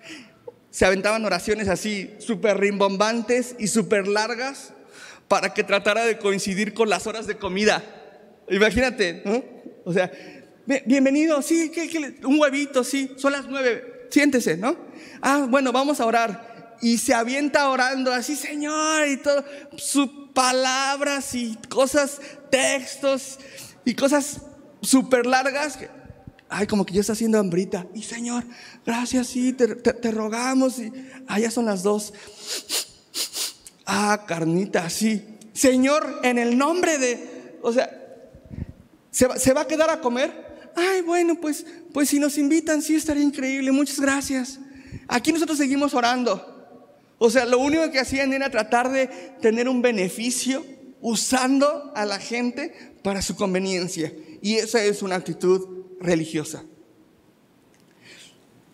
se aventaban oraciones así súper rimbombantes y súper largas para que tratara de coincidir con las horas de comida. Imagínate, ¿no? O sea, bienvenido, sí, un huevito, sí, son las nueve, siéntese, ¿no? Ah, bueno, vamos a orar. Y se avienta orando así, Señor, y todo, sus palabras y cosas, textos y cosas súper largas. Ay, como que ya está haciendo hambrita. Y Señor, gracias, sí, te, rogamos. Y allá son las dos. Ah, carnita, sí. Señor, en el nombre de, o sea, ¿se va, ¿se va a quedar a comer? Ay, bueno, pues, pues si nos invitan, sí, estaría increíble. Muchas gracias. Aquí nosotros seguimos orando. O sea, lo único que hacían era tratar de tener un beneficio usando a la gente para su conveniencia. Y esa es una actitud religiosa.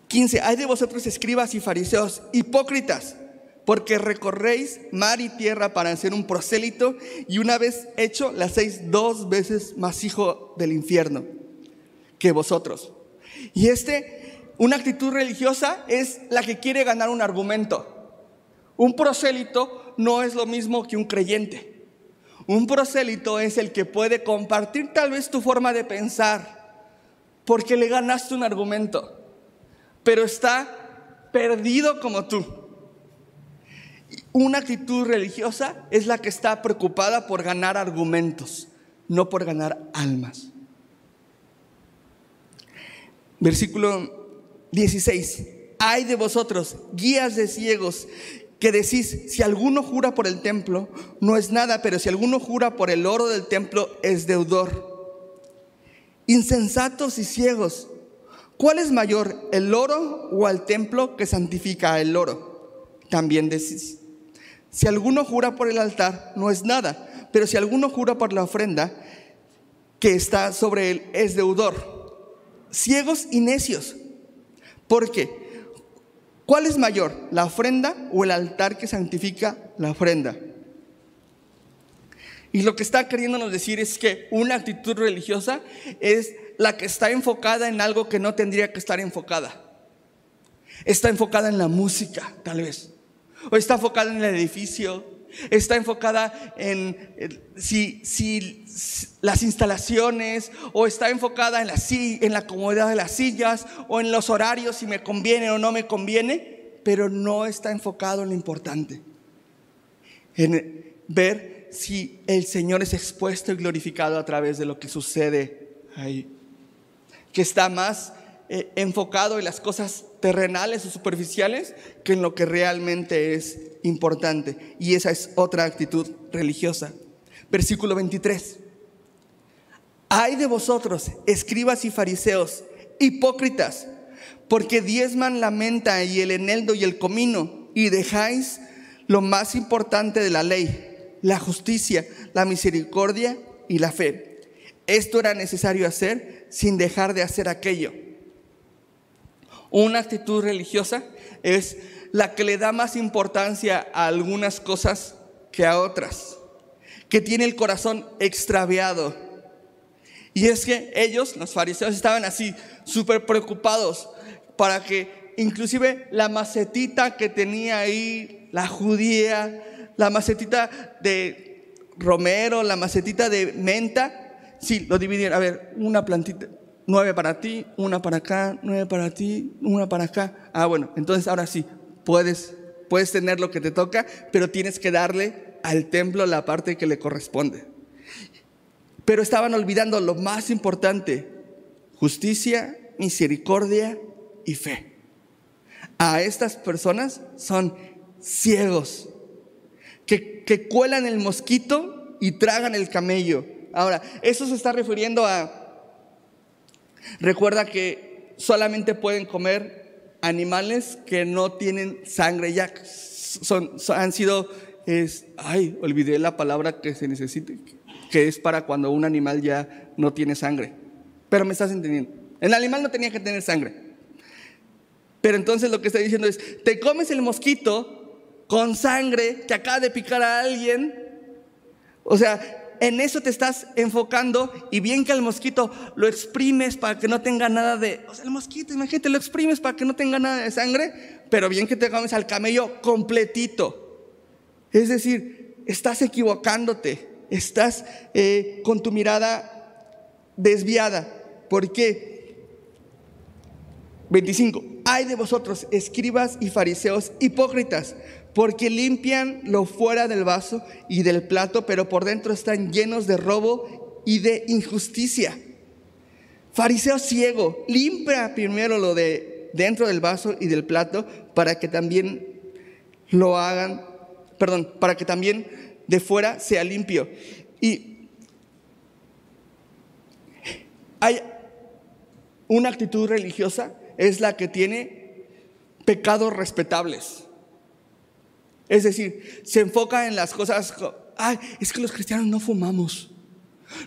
15. Hay de vosotros escribas y fariseos hipócritas, porque recorréis mar y tierra para hacer un prosélito y una vez hecho le hacéis dos veces más hijo del infierno que vosotros. Y este, una actitud religiosa es la que quiere ganar un argumento. Un prosélito no es lo mismo que un creyente. Un prosélito es el que puede compartir tal vez tu forma de pensar, porque le ganaste un argumento, pero está perdido como tú. Una actitud religiosa es la que está preocupada por ganar argumentos, no por ganar almas. Versículo 16. Hay de vosotros, guías de ciegos, que decís, si alguno jura por el templo, no es nada, pero si alguno jura por el oro del templo, es deudor. Insensatos y ciegos, ¿cuál es mayor, el oro o el templo que santifica el oro? También decís, si alguno jura por el altar, no es nada, pero si alguno jura por la ofrenda que está sobre él, es deudor. Ciegos y necios, porque ¿Cuál es mayor, la ofrenda o el altar que santifica la ofrenda? Y lo que está queriéndonos decir es que una actitud religiosa es la que está enfocada en algo que no tendría que estar enfocada. Está enfocada en la música, tal vez. O está enfocada en el edificio. está enfocada en si, las instalaciones o está enfocada en la, en la comodidad de las sillas o en los horarios si me conviene o no me conviene, pero no está enfocado en lo importante, en ver si el Señor es expuesto y glorificado a través de lo que sucede ahí, que está más eh, enfocado en las cosas terrenales o superficiales que en lo que realmente es importante. Y esa es otra actitud religiosa. Versículo 23. Hay de vosotros, escribas y fariseos, hipócritas, porque diezman la menta y el eneldo y el comino, y dejáis lo más importante de la ley, la justicia, la misericordia y la fe. Esto era necesario hacer sin dejar de hacer aquello. Una actitud religiosa es la que le da más importancia a algunas cosas que a otras, que tiene el corazón extraviado. Y es que ellos, los fariseos, estaban así, súper preocupados para que inclusive la macetita que tenía ahí, la judía, la macetita de romero, la macetita de menta, sí, lo dividieron. A ver, una plantita, nueve para ti, una para acá, nueve para ti, una para acá. Ah, bueno, entonces ahora sí, puedes, puedes tener lo que te toca, pero tienes que darle al templo la parte que le corresponde. Pero estaban olvidando lo más importante, justicia, misericordia y fe. A estas personas son ciegos, que, que cuelan el mosquito y tragan el camello. Ahora, eso se está refiriendo a Recuerda que solamente pueden comer animales que no tienen sangre, ya son, han sido, ay, olvidé la palabra que se necesite, que es para cuando un animal ya no tiene sangre. Pero me estás entendiendo. El animal no tenía que tener sangre. Pero entonces lo que está diciendo es, te comes el mosquito con sangre que acaba de picar a alguien. O sea, en eso te estás enfocando y bien que el mosquito lo exprimes para que no tenga nada de, o sea, el mosquito, imagínate, lo exprimes para que no tenga nada de sangre, pero bien que te comes al camello completito. Es decir, estás equivocándote, estás eh, con tu mirada desviada. ¿Por qué? 25. Hay de vosotros, escribas y fariseos hipócritas porque limpian lo fuera del vaso y del plato, pero por dentro están llenos de robo y de injusticia. Fariseo ciego, limpia primero lo de dentro del vaso y del plato para que también lo hagan, perdón, para que también de fuera sea limpio. Y hay una actitud religiosa, es la que tiene pecados respetables. Es decir, se enfoca en las cosas, ay, es que los cristianos no fumamos,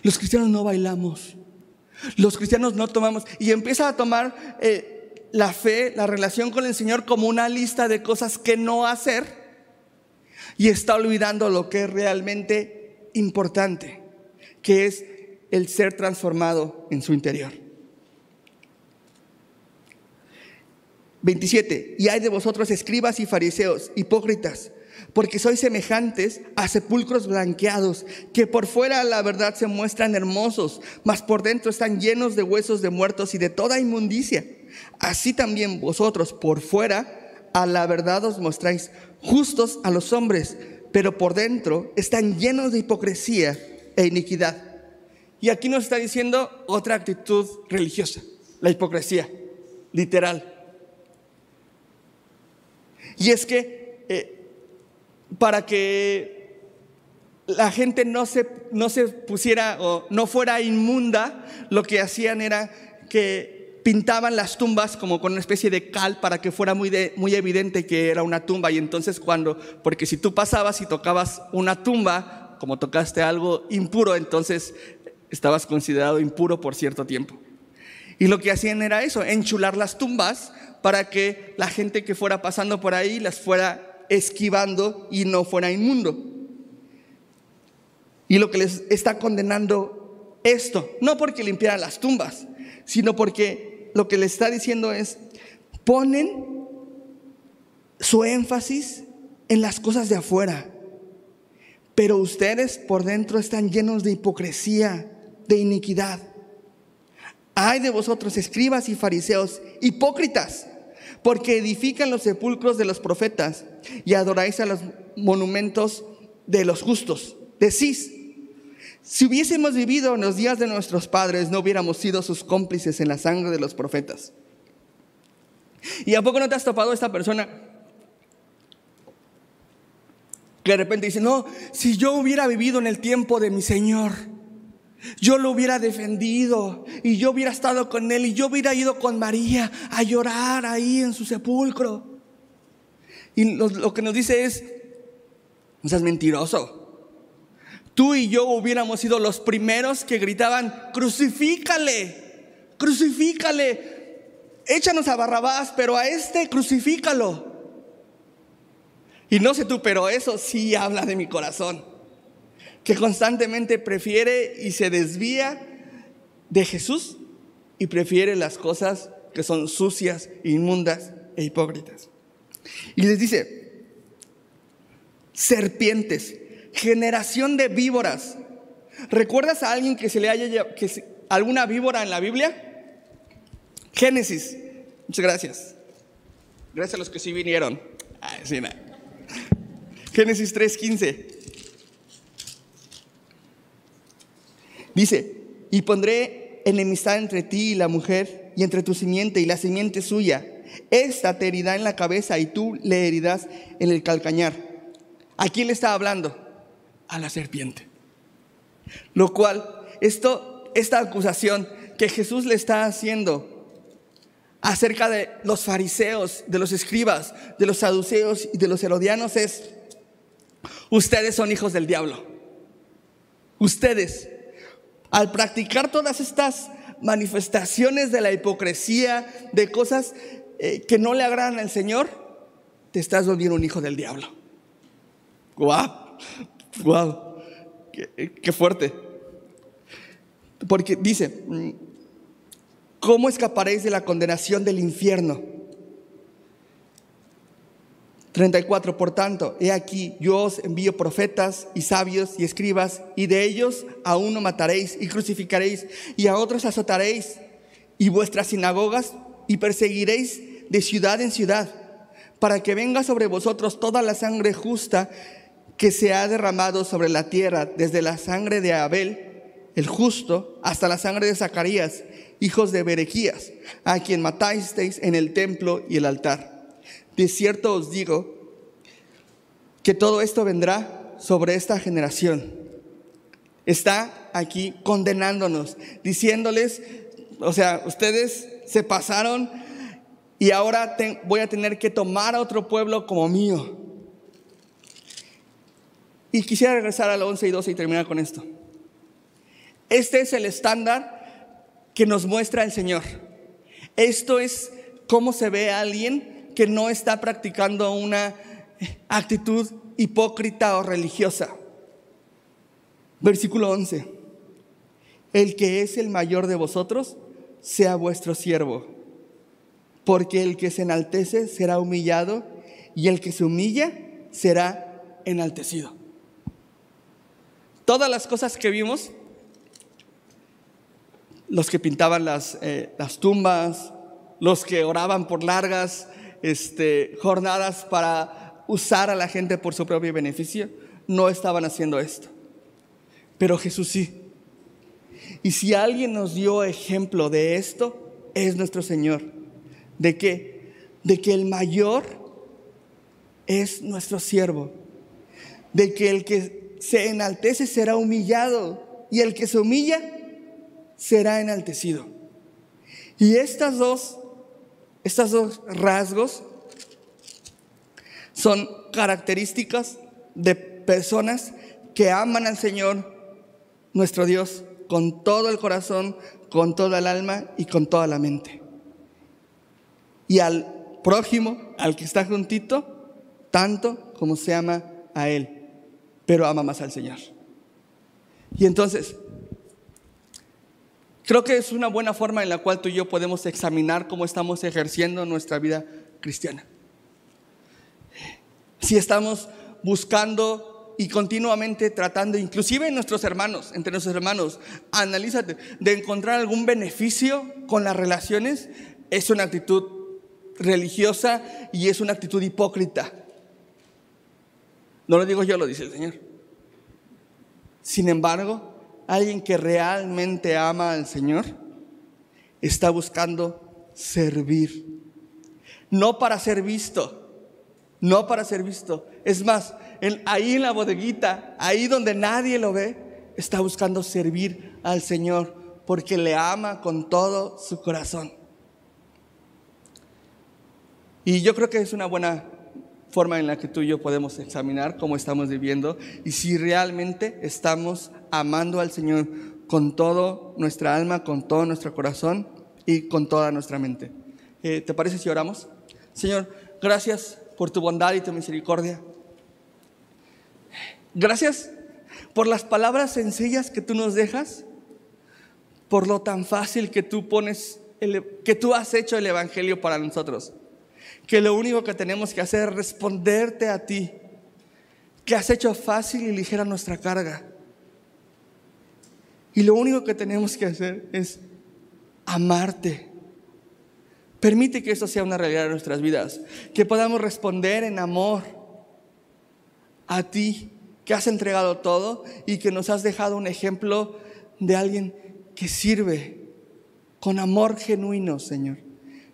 los cristianos no bailamos, los cristianos no tomamos, y empieza a tomar eh, la fe, la relación con el Señor como una lista de cosas que no hacer, y está olvidando lo que es realmente importante, que es el ser transformado en su interior. 27. Y hay de vosotros escribas y fariseos, hipócritas, porque sois semejantes a sepulcros blanqueados, que por fuera la verdad se muestran hermosos, mas por dentro están llenos de huesos de muertos y de toda inmundicia. Así también vosotros por fuera a la verdad os mostráis justos a los hombres, pero por dentro están llenos de hipocresía e iniquidad. Y aquí nos está diciendo otra actitud religiosa, la hipocresía, literal. Y es que eh, para que la gente no se, no se pusiera o no fuera inmunda, lo que hacían era que pintaban las tumbas como con una especie de cal para que fuera muy, muy evidente que era una tumba. Y entonces cuando, porque si tú pasabas y tocabas una tumba, como tocaste algo impuro, entonces estabas considerado impuro por cierto tiempo. Y lo que hacían era eso, enchular las tumbas para que la gente que fuera pasando por ahí las fuera esquivando y no fuera inmundo. Y lo que les está condenando esto, no porque limpiaran las tumbas, sino porque lo que les está diciendo es, ponen su énfasis en las cosas de afuera, pero ustedes por dentro están llenos de hipocresía, de iniquidad. Ay de vosotros, escribas y fariseos, hipócritas, porque edifican los sepulcros de los profetas y adoráis a los monumentos de los justos. Decís, si hubiésemos vivido en los días de nuestros padres, no hubiéramos sido sus cómplices en la sangre de los profetas. ¿Y a poco no te has topado esta persona que de repente dice, no, si yo hubiera vivido en el tiempo de mi Señor, yo lo hubiera defendido y yo hubiera estado con él y yo hubiera ido con María a llorar ahí en su sepulcro. Y lo, que nos dice es, no seas mentiroso. Tú y yo hubiéramos sido los primeros que gritaban, crucifícale, crucifícale, échanos a Barrabás, pero a este crucifícalo. Y no sé tú, pero eso sí habla de mi corazón, que constantemente prefiere y se desvía de Jesús y prefiere las cosas que son sucias, inmundas e hipócritas. Y les dice, serpientes, generación de víboras. ¿Recuerdas a alguien que se le haya que alguna víbora en la Biblia? Génesis. Muchas gracias. Gracias a los que sí vinieron. Ay, sí, 3:15. Dice, y pondré enemistad entre ti y la mujer, y entre tu simiente y la simiente suya. Esta te herirá en la cabeza y tú le herirás en el calcañar. ¿A quién le está hablando? A la serpiente. Lo cual, esto, esta acusación que Jesús le está haciendo acerca de los fariseos, de los escribas, de los saduceos y de los herodianos es, Ustedes son hijos del diablo. Ustedes, al practicar todas estas manifestaciones de la hipocresía, de cosas eh, que no le agradan al Señor, te estás volviendo un hijo del diablo. ¡Guau! ¡Guau! Qué, fuerte! Porque dice, mm, ¿cómo escaparéis de la condenación del infierno? 34, por tanto, he aquí, yo os envío profetas y sabios y escribas, y de ellos a uno mataréis y crucificaréis, y a otros azotaréis, y vuestras sinagogas, y perseguiréis de ciudad en ciudad, para que venga sobre vosotros toda la sangre justa que se ha derramado sobre la tierra, desde la sangre de Abel, el justo, hasta la sangre de Zacarías, hijos de Berequías, a quien matasteis en el templo y el altar. De cierto os digo que todo esto vendrá sobre esta generación. Está aquí condenándonos, diciéndoles, o sea, ustedes se pasaron y ahora voy a tener que tomar a otro pueblo como mío. Y quisiera regresar al 11 y 12 y terminar con esto. Este es el estándar que nos muestra el Señor. Esto es cómo se ve a alguien que no está practicando una actitud hipócrita o religiosa. Versículo 11. El que es el mayor de vosotros, sea vuestro siervo, porque el que se enaltece será humillado y el que se humilla será enaltecido. Todas las cosas que vimos, los que pintaban las, eh, las tumbas, los que oraban por largas este, jornadas para usar a la gente por su propio beneficio, no estaban haciendo esto. Pero Jesús sí. Y si alguien nos dio ejemplo de esto, es nuestro Señor. ¿De qué? De que el mayor es nuestro siervo. De que el que se enaltece será humillado y el que se humilla será enaltecido. Y estas dos estos dos rasgos son características de personas que aman al Señor, nuestro Dios, con todo el corazón, con toda el alma y con toda la mente. Y al prójimo, al que está juntito, tanto como se ama a Él, pero ama más al Señor. Y entonces, Creo que es una buena forma en la cual tú y yo podemos examinar cómo estamos ejerciendo nuestra vida cristiana. Si estamos buscando y continuamente tratando, inclusive en nuestros hermanos, entre nuestros hermanos, analízate, de encontrar algún beneficio con las relaciones, es una actitud religiosa y es una actitud hipócrita. No lo digo yo, lo dice el Señor. Sin embargo, alguien que realmente ama al Señor está buscando servir. No para ser visto, no para ser visto. Es más, ahí en la bodeguita, ahí donde nadie lo ve, está buscando servir al Señor porque le ama con todo su corazón. Y yo creo que es una buena forma en la que tú y yo podemos examinar cómo estamos viviendo y si realmente estamos amando al Señor con todo nuestra alma, con todo nuestro corazón y con toda nuestra mente. Eh, ¿Te parece si oramos? Señor, gracias por tu bondad y tu misericordia. Gracias por las palabras sencillas que tú nos dejas, por lo tan fácil que tú pones, que tú has hecho el Evangelio para nosotros. Que lo único que tenemos que hacer es responderte a ti, que has hecho fácil y ligera nuestra carga. Y lo único que tenemos que hacer es amarte. Permite que eso sea una realidad en nuestras vidas, que podamos responder en amor a ti que has entregado todo y que nos has dejado un ejemplo de alguien que sirve con amor genuino, Señor,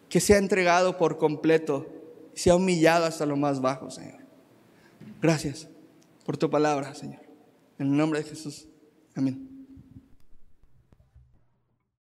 que se ha entregado por completo, se ha humillado hasta lo más bajo, Señor. Gracias por tu palabra, Señor. En el nombre de Jesús. Amén.